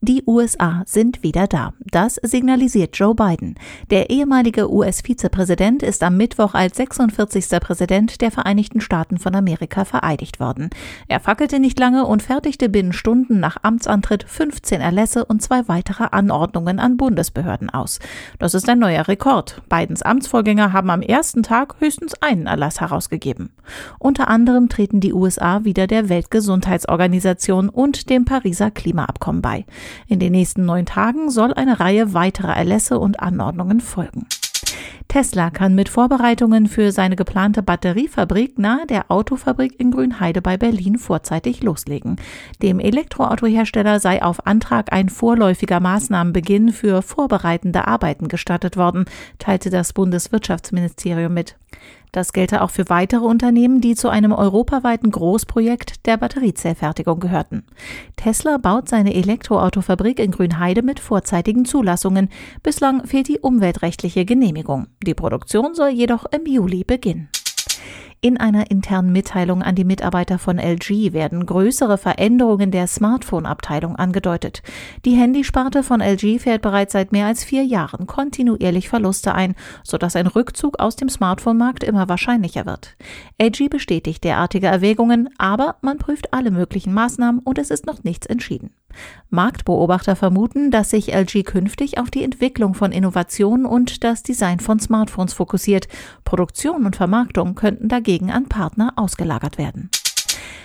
Die USA sind wieder da. Das signalisiert Joe Biden. Der ehemalige US-Vizepräsident ist am Mittwoch als 46. Präsident der Vereinigten Staaten von Amerika vereidigt worden. Er fackelte nicht lange und fertigte binnen Stunden nach Amtsantritt 15 Erlässe und zwei weitere Anordnungen an Bundesbehörden aus. Das ist ein neuer Rekord. Bidens Amtsvorgänger haben am ersten Tag höchstens einen Erlass herausgegeben. Unter anderem treten die USA wieder der Weltgesundheitsorganisation und dem Pariser Klimaabkommen bei. In den nächsten neun Tagen soll eine Reihe weiterer Erlässe und Anordnungen folgen. Tesla kann mit Vorbereitungen für seine geplante Batteriefabrik nahe der Autofabrik in Grünheide bei Berlin vorzeitig loslegen. Dem Elektroautohersteller sei auf Antrag ein vorläufiger Maßnahmenbeginn für vorbereitende Arbeiten gestattet worden, teilte das Bundeswirtschaftsministerium mit. Das gelte auch für weitere Unternehmen, die zu einem europaweiten Großprojekt der Batteriezellfertigung gehörten. Tesla baut seine Elektroautofabrik in Grünheide mit vorzeitigen Zulassungen. Bislang fehlt die umweltrechtliche Genehmigung. Die Produktion soll jedoch im Juli beginnen. In einer internen Mitteilung an die Mitarbeiter von LG werden größere Veränderungen der Smartphone-Abteilung angedeutet. Die Handysparte von LG fährt bereits seit mehr als vier Jahren kontinuierlich Verluste ein, sodass ein Rückzug aus dem Smartphone-Markt immer wahrscheinlicher wird. LG bestätigt derartige Erwägungen, aber man prüft alle möglichen Maßnahmen und es ist noch nichts entschieden. Marktbeobachter vermuten, dass sich LG künftig auf die Entwicklung von Innovationen und das Design von Smartphones fokussiert. Produktion und Vermarktung könnten dagegen an Partner ausgelagert werden.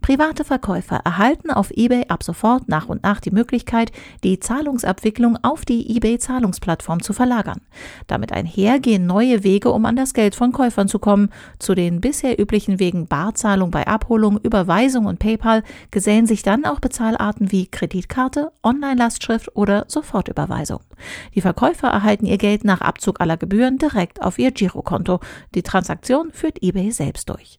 Private Verkäufer erhalten auf eBay ab sofort nach und nach die Möglichkeit, die Zahlungsabwicklung auf die eBay-Zahlungsplattform zu verlagern. Damit einher gehen neue Wege, um an das Geld von Käufern zu kommen. Zu den bisher üblichen Wegen Barzahlung bei Abholung, Überweisung und PayPal gesellen sich dann auch Bezahlarten wie Kreditkarte, Online-Lastschrift oder Sofortüberweisung. Die Verkäufer erhalten ihr Geld nach Abzug aller Gebühren direkt auf ihr Girokonto. Die Transaktion führt eBay selbst durch.